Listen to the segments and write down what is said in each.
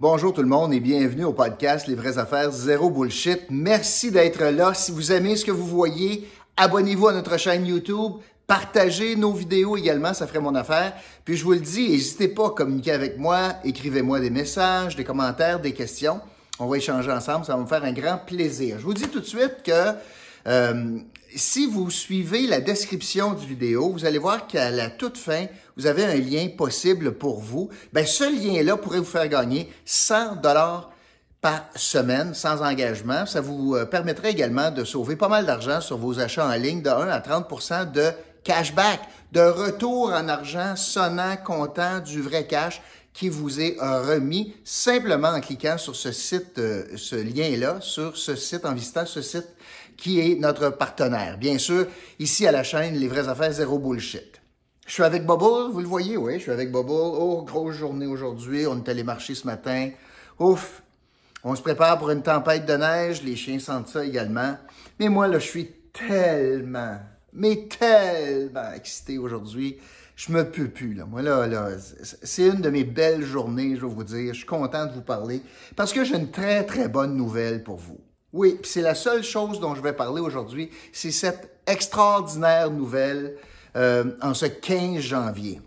Bonjour tout le monde et bienvenue au podcast Les vraies affaires zéro bullshit. Merci d'être là. Si vous aimez ce que vous voyez, abonnez-vous à notre chaîne YouTube, partagez nos vidéos également, ça ferait mon affaire. Puis je vous le dis, n'hésitez pas à communiquer avec moi, écrivez-moi des messages, des commentaires, des questions. On va échanger ensemble, ça va me faire un grand plaisir. Je vous dis tout de suite que euh, si vous suivez la description du vidéo, vous allez voir qu'à la toute fin, vous avez un lien possible pour vous. Ben, ce lien-là pourrait vous faire gagner 100 dollars par semaine sans engagement. Ça vous euh, permettrait également de sauver pas mal d'argent sur vos achats en ligne de 1 à 30% de cashback, de retour en argent sonnant, comptant du vrai cash qui vous est euh, remis simplement en cliquant sur ce site, euh, ce lien-là, sur ce site, en visitant ce site qui est notre partenaire. Bien sûr, ici à la chaîne, les vraies affaires, zéro bullshit. Je suis avec Bubble, vous le voyez, oui, je suis avec Bubble. Oh, grosse journée aujourd'hui, on est allé marcher ce matin. Ouf, on se prépare pour une tempête de neige, les chiens sentent ça également. Mais moi, là, je suis tellement, mais tellement excité aujourd'hui je me peux plus. Là. Moi, là, là c'est une de mes belles journées, je vais vous dire. Je suis content de vous parler parce que j'ai une très, très bonne nouvelle pour vous. Oui, c'est la seule chose dont je vais parler aujourd'hui, c'est cette extraordinaire nouvelle euh, en ce 15 janvier.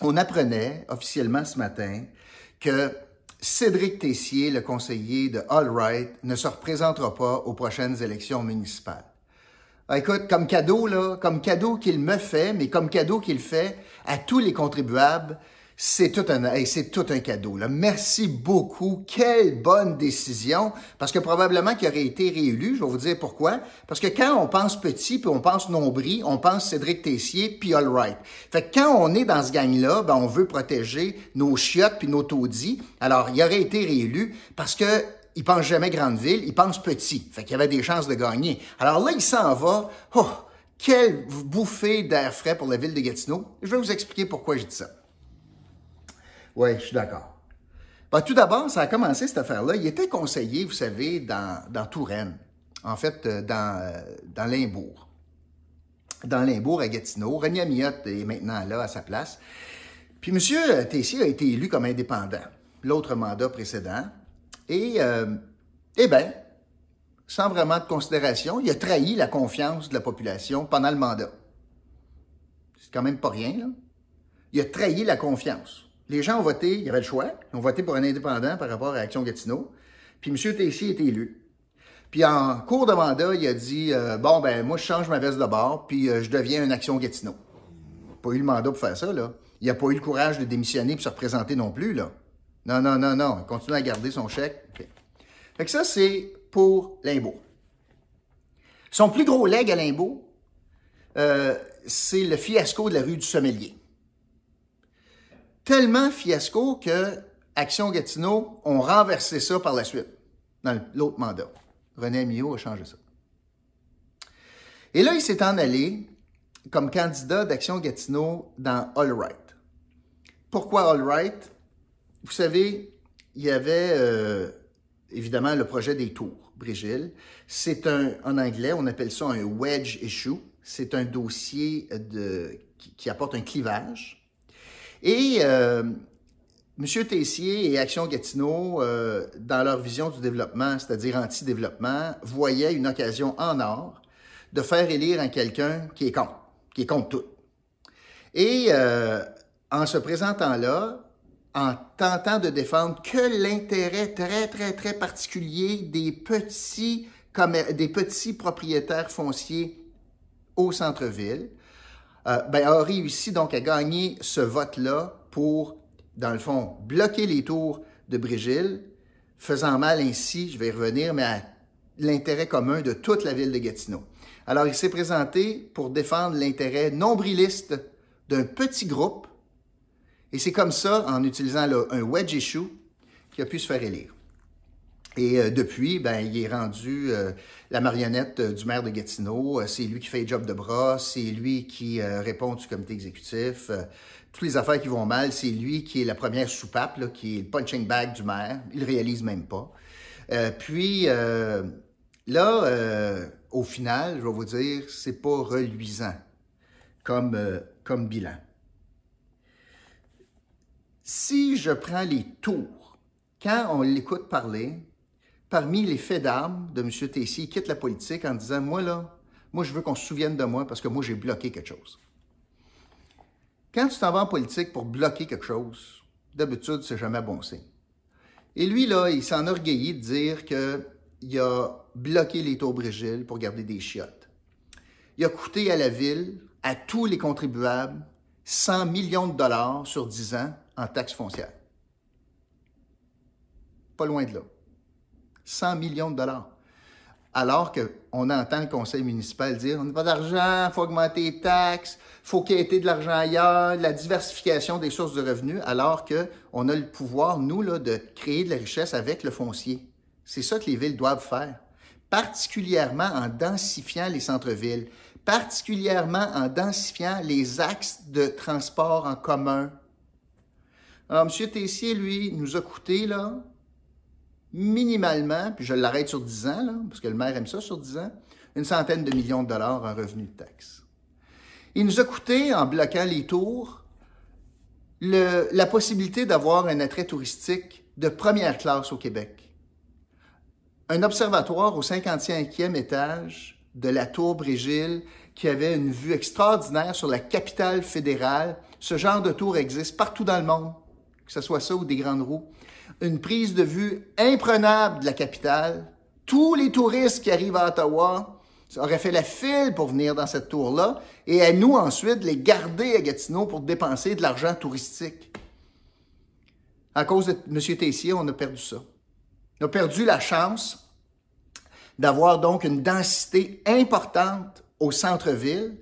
On apprenait officiellement ce matin que Cédric Tessier, le conseiller de Allright, ne se représentera pas aux prochaines élections municipales. Ah, écoute, comme cadeau, là, comme cadeau qu'il me fait, mais comme cadeau qu'il fait à tous les contribuables, c'est tout un, c'est tout un cadeau. Là. Merci beaucoup. Quelle bonne décision. Parce que probablement qu'il aurait été réélu. Je vais vous dire pourquoi. Parce que quand on pense petit puis on pense nombril, on pense Cédric Tessier puis All Right. Fait que quand on est dans ce gang-là, ben, on veut protéger nos chiottes puis nos taudis. Alors, il aurait été réélu parce que il pense jamais grande ville, il pense petit. Fait qu'il avait des chances de gagner. Alors là, il s'en va. Oh, quelle bouffée d'air frais pour la ville de Gatineau. Je vais vous expliquer pourquoi j'ai dit ça. Oui, je suis d'accord. Ben, tout d'abord, ça a commencé cette affaire-là. Il était conseiller, vous savez, dans, dans Touraine. En fait, euh, dans, euh, dans Limbourg. Dans Limbourg, à Gatineau. René Amiotte est maintenant là, à sa place. Puis M. Tessier a été élu comme indépendant. L'autre mandat précédent. Et, euh, eh bien, sans vraiment de considération, il a trahi la confiance de la population pendant le mandat. C'est quand même pas rien, là. Il a trahi la confiance. Les gens ont voté, il y avait le choix, ils ont voté pour un indépendant par rapport à Action Gatineau. Puis M. Tessier est élu. Puis en cours de mandat, il a dit euh, Bon, ben moi, je change ma veste de bord, puis euh, je deviens une Action Gatineau. Pas eu le mandat pour faire ça, là. Il n'a pas eu le courage de démissionner et se représenter non plus, là. Non, non, non, non. Il continue à garder son chèque. Fait que ça, c'est pour Limbo. Son plus gros leg à Limbo, euh, c'est le fiasco de la rue du Sommelier. Tellement fiasco que Action Gatineau ont renversé ça par la suite, dans l'autre mandat. René Mio a changé ça. Et là, il s'est en allé comme candidat d'Action Gatineau dans All Right. Pourquoi All Right? Vous savez, il y avait euh, évidemment le projet des tours, Brigil. C'est un, en anglais, on appelle ça un wedge issue. C'est un dossier de, qui, apporte un clivage. Et euh, M. Tessier et Action Gatineau, euh, dans leur vision du développement, c'est-à-dire anti-développement, voyaient une occasion en or de faire élire un quelqu'un qui est contre, qui est contre tout. Et en se présentant là, en tentant de défendre que l'intérêt très, très, très particulier des petits, propriétaires fonciers au centre-ville, euh, ben, a réussi donc à gagner ce vote-là pour, dans le fond, bloquer les tours de Brigil, faisant mal ainsi, je vais y revenir, mais à l'intérêt commun de toute la ville de Gatineau. Alors, il s'est présenté pour défendre l'intérêt nombriliste d'un petit groupe et c'est comme ça, en utilisant un wedge issue, qu'il a pu se faire élire. Et euh, depuis, ben, il est rendu euh, la marionnette euh, du maire de Gatineau. c'est lui qui fait le job de bras, c'est lui qui répond du comité exécutif. toutes les affaires qui vont mal, c'est lui qui est la première soupape, qui est le punching bag du maire. Il réalise même pas. puis là, au final, je vais vous dire, c'est pas reluisant comme, comme bilan. Si je prends les tours quand on l'écoute parler, parmi les faits d'armes de M. Tessier, il quitte la politique en disant Moi, là, moi, je veux qu'on se souvienne de moi parce que moi, j'ai bloqué quelque chose. Quand tu t'en vas en politique pour bloquer quelque chose, d'habitude, c'est jamais bon signe. Et lui, là, il s'enorgueillit de dire qu'il a bloqué les tours Brigitte pour garder des chiottes. Il a coûté à la ville, à tous les contribuables, 100 millions de dollars sur 10 ans en taxes foncières. Pas loin de là. 100 millions de dollars. Alors qu'on entend le conseil municipal dire on n'a pas d'argent, il faut augmenter les taxes, il faut qu'il y ait de l'argent ailleurs, la diversification des sources de revenus, alors qu'on a le pouvoir, nous, là, de créer de la richesse avec le foncier. C'est ça que les villes doivent faire, particulièrement en densifiant les centres-villes, particulièrement en densifiant les axes de transport en commun. Alors, M. Tessier, lui, nous a coûté, là, minimalement, puis je l'arrête sur 10 ans, là, parce que le maire aime ça sur 10 ans, une centaine de millions de dollars en revenus de taxes. Il nous a coûté, en bloquant les tours, la possibilité d'avoir un attrait touristique de première classe au Québec. Un observatoire au 55e étage de la tour Brégille qui avait une vue extraordinaire sur la capitale fédérale. Ce genre de tour existe partout dans le monde, que ce soit ça ou des grandes roues une prise de vue imprenable de la capitale. Tous les touristes qui arrivent à Ottawa auraient fait la file pour venir dans cette tour-là et à nous ensuite les garder à Gatineau pour dépenser de l'argent touristique. À cause de M. Tessier, on a perdu ça. On a perdu la chance d'avoir donc une densité importante au centre-ville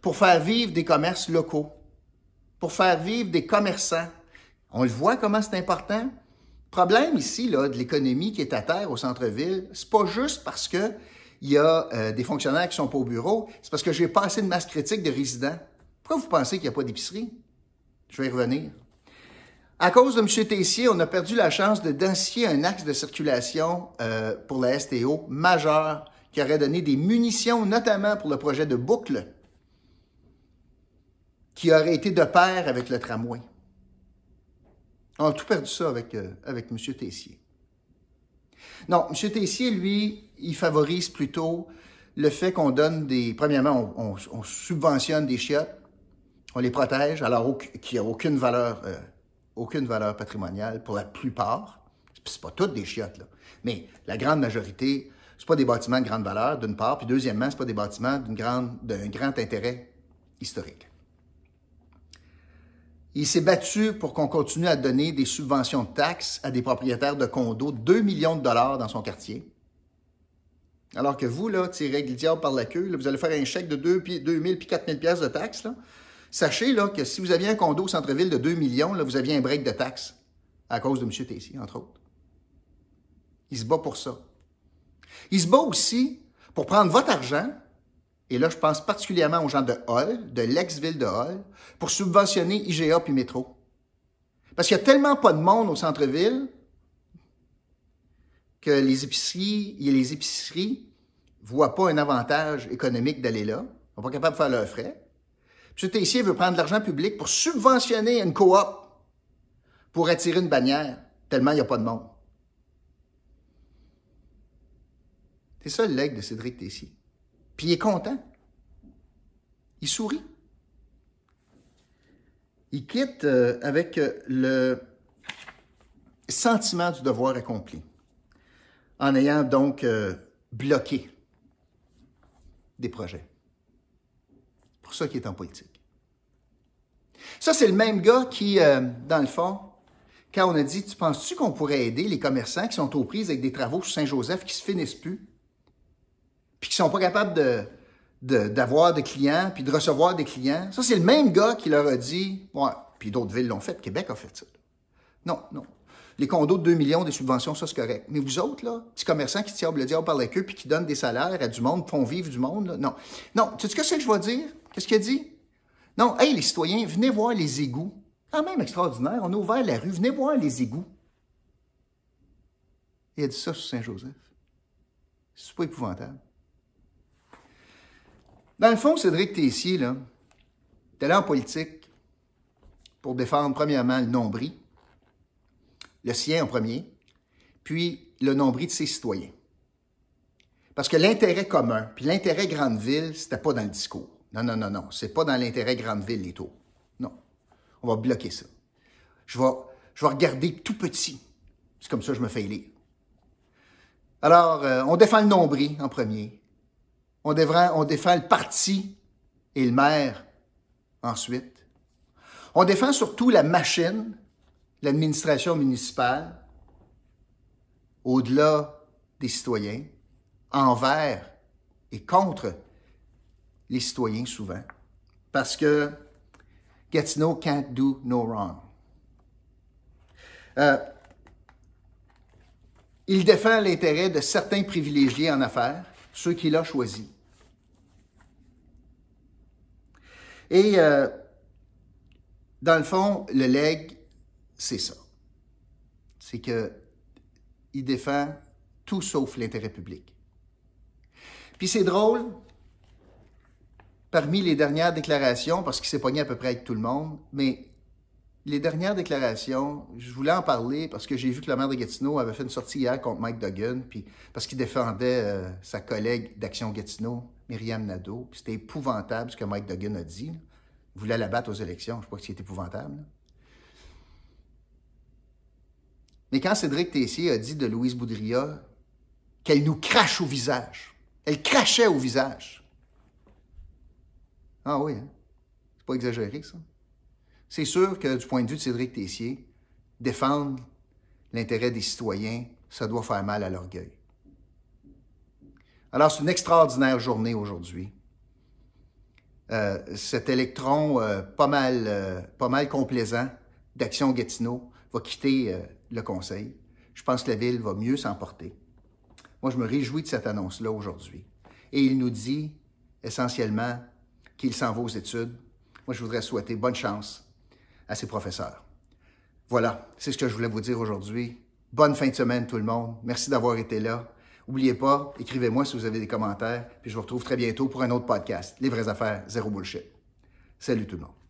pour faire vivre des commerces locaux, pour faire vivre des commerçants. On le voit comment c'est important problème ici là, de l'économie qui est à terre au centre-ville, c'est pas juste parce que il y a euh, des fonctionnaires qui sont pas au bureau, c'est parce que j'ai pas assez de masse critique de résidents. Pourquoi vous pensez qu'il n'y a pas d'épicerie? Je vais y revenir. À cause de M. Tessier, on a perdu la chance de densifier un axe de circulation euh, pour la STO majeur qui aurait donné des munitions, notamment pour le projet de boucle, qui aurait été de pair avec le tramway. On a tout perdu ça avec, euh, avec M. Tessier. Non, M. Tessier, lui, il favorise plutôt le fait qu'on donne des... Premièrement, on, subventionne des chiottes, on les protège, alors qu'il n'y a aucune valeur, euh, aucune valeur patrimoniale pour la plupart. C'est pas toutes des chiottes. Mais la grande majorité, c'est pas des bâtiments de grande valeur, d'une part, puis deuxièmement, c'est pas des bâtiments d'un grand, intérêt historique. Il s'est battu pour qu'on continue à donner des subventions de taxes à des propriétaires de condos, 2 millions de dollars dans son quartier. Alors que vous, là, tirez le diable par la queue, vous allez faire un chèque de 2, 000 puis 4 000 pièces de taxes. Là. Sachez que si vous aviez un condo au centre-ville de 2 millions, vous aviez un break de taxes à cause de M. Tessier, entre autres. Il se bat pour ça. Il se bat aussi pour prendre votre argent et là je pense particulièrement aux gens de Hall, de l'ex-ville de Hall, pour subventionner IGA puis Métro. Parce qu'il y a tellement pas de monde au centre-ville que les épiceries, les épiceries voient pas un avantage économique d'aller là, Ils sont pas capables de faire leurs frais. M. Tessier veut prendre de l'argent public pour subventionner une coop pour attirer une bannière, tellement il n'y a pas de monde. C'est ça le leg de Cédric Tessier. Puis il est content. Il sourit. Il quitte euh, avec euh, le sentiment du devoir accompli, en ayant donc euh, bloqué des projets. Ça qu'il est en politique. Ça, c'est le même gars qui, dans le fond, quand on a dit, tu penses-tu qu'on pourrait aider les commerçants qui sont aux prises avec des travaux sur Saint-Joseph qui se finissent plus? puis qui sont pas capables de, d'avoir des clients, puis de recevoir des clients? Ça, c'est le même gars qui leur a dit, ouais, puis d'autres villes l'ont fait, Québec a fait ça. Non, non. Les condos de 2 millions, des subventions, ça, c'est correct. Mais vous autres, là, petits commerçants qui tirent le diable par la queue puis qui donnent des salaires à du monde, font vivre du monde, là, non. Non, tu sais ce que c'est que je vais dire? Qu'est-ce qu'il a dit? Non, hey, les citoyens, venez voir les égouts. Quand même extraordinaire, on a ouvert la rue, venez voir les égouts. Il a dit ça sur Saint-Joseph. C'est pas épouvantable. Dans le fond, Cédric Tessier, là, est allé en politique pour défendre premièrement le nombril, le sien en premier, puis le nombril de ses citoyens. Parce que l'intérêt commun, puis l'intérêt grande ville, c'était pas dans le discours. Non, non, non, non. C'est pas dans l'intérêt grande ville, les tours. Non. On va bloquer ça. Je vais, regarder tout petit. C'est comme ça que je me fais lire. Alors, euh, on défend le nombril en premier. On défend le parti et le maire ensuite. On défend surtout la machine, l'administration municipale, au-delà des citoyens, envers et contre les citoyens souvent. Parce que Gatineau can't do no wrong. Euh, il défend l'intérêt de certains privilégiés en affaires, ceux qu'il a choisis. Et euh, dans le fond, le leg, c'est ça. C'est que il défend tout sauf l'intérêt public. Puis c'est drôle, parmi les dernières déclarations, parce qu'il s'est pogné à peu près avec tout le monde, mais les dernières déclarations, je voulais en parler parce que j'ai vu que le maire de Gatineau avait fait une sortie hier contre Mike Duggan, puis parce qu'il défendait euh, sa collègue d'Action Gatineau, Myriam Nadeau. C'était épouvantable ce que Mike Duggan a dit. Il voulait la battre aux élections. Je pas si c'est épouvantable. Mais quand Cédric Tessier a dit de Louise Boudria qu'elle nous crache au visage, elle crachait au visage. Ah oui, hein? c'est pas exagéré ça. C'est sûr que du point de vue de Cédric Tessier, défendre l'intérêt des citoyens, ça doit faire mal à l'orgueil. Alors, c'est une extraordinaire journée aujourd'hui. Euh, cet électron euh, pas, mal, euh, pas mal complaisant d'Action Gatineau va quitter le conseil. Je pense que la ville va mieux s'emporter. Moi, je me réjouis de cette annonce-là aujourd'hui. Et il nous dit essentiellement qu'il s'en va aux études. Moi, je voudrais souhaiter bonne chance à ses professeurs. Voilà, c'est ce que je voulais vous dire aujourd'hui. Bonne fin de semaine tout le monde. Merci d'avoir été là. N'oubliez pas, écrivez-moi si vous avez des commentaires, puis je vous retrouve très bientôt pour un autre podcast, Les vraies affaires, zéro bullshit. Salut tout le monde.